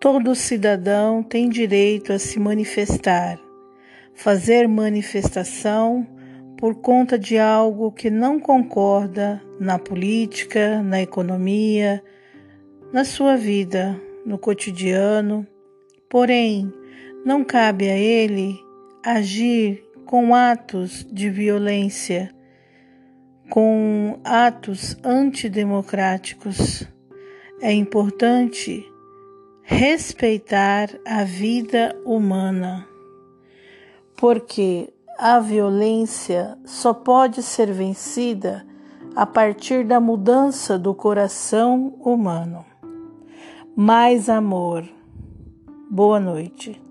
Todo cidadão tem direito a se manifestar, fazer manifestação por conta de algo que não concorda na política, na economia, na sua vida, no cotidiano. Porém, não cabe a ele agir com atos de violência, com atos antidemocráticos. É importante respeitar a vida humana, porque a violência só pode ser vencida a partir da mudança do coração humano. Mais amor. Boa noite.